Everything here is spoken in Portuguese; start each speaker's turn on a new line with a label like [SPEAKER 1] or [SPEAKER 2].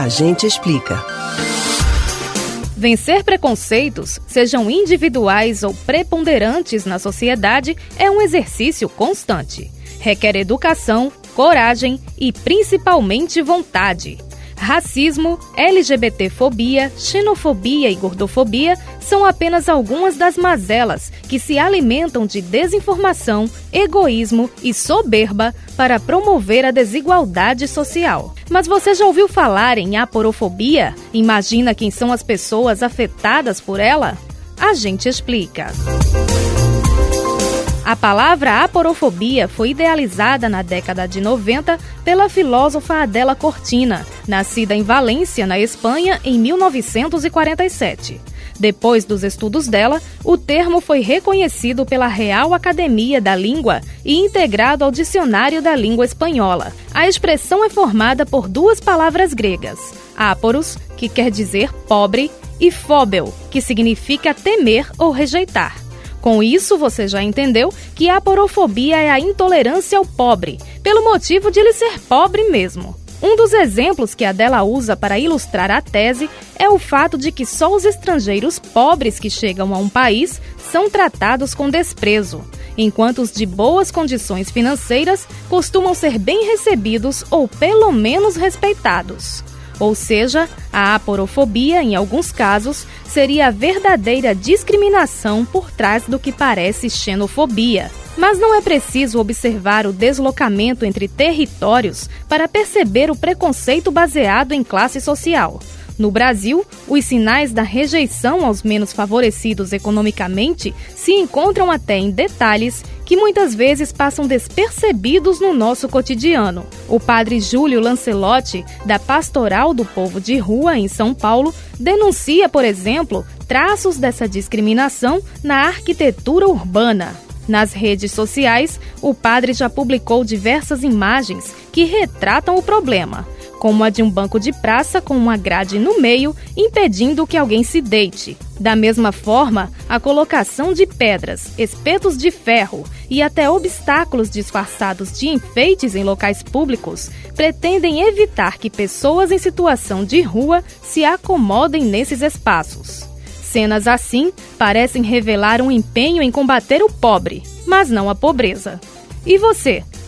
[SPEAKER 1] A gente explica.
[SPEAKER 2] Vencer preconceitos, sejam individuais ou preponderantes na sociedade, é um exercício constante. Requer educação, coragem e principalmente vontade. Racismo, LGBTfobia, xenofobia e gordofobia são apenas algumas das mazelas que se alimentam de desinformação, egoísmo e soberba para promover a desigualdade social. Mas você já ouviu falar em aporofobia? Imagina quem são as pessoas afetadas por ela? A gente explica. A palavra aporofobia foi idealizada na década de 90 pela filósofa Adela Cortina, nascida em Valência, na Espanha, em 1947. Depois dos estudos dela, o termo foi reconhecido pela Real Academia da Língua e integrado ao Dicionário da Língua Espanhola. A expressão é formada por duas palavras gregas: aporos, que quer dizer pobre, e phobel, que significa temer ou rejeitar. Com isso, você já entendeu que a porofobia é a intolerância ao pobre, pelo motivo de ele ser pobre mesmo. Um dos exemplos que a dela usa para ilustrar a tese é o fato de que só os estrangeiros pobres que chegam a um país são tratados com desprezo, enquanto os de boas condições financeiras costumam ser bem recebidos ou pelo menos respeitados. Ou seja, a aporofobia, em alguns casos, seria a verdadeira discriminação por trás do que parece xenofobia. Mas não é preciso observar o deslocamento entre territórios para perceber o preconceito baseado em classe social. No Brasil, os sinais da rejeição aos menos favorecidos economicamente se encontram até em detalhes que muitas vezes passam despercebidos no nosso cotidiano. O padre Júlio Lancelotti, da Pastoral do Povo de Rua, em São Paulo, denuncia, por exemplo, traços dessa discriminação na arquitetura urbana. Nas redes sociais, o padre já publicou diversas imagens que retratam o problema como a de um banco de praça com uma grade no meio, impedindo que alguém se deite. Da mesma forma, a colocação de pedras, espetos de ferro e até obstáculos disfarçados de enfeites em locais públicos pretendem evitar que pessoas em situação de rua se acomodem nesses espaços. Cenas assim parecem revelar um empenho em combater o pobre, mas não a pobreza. E você,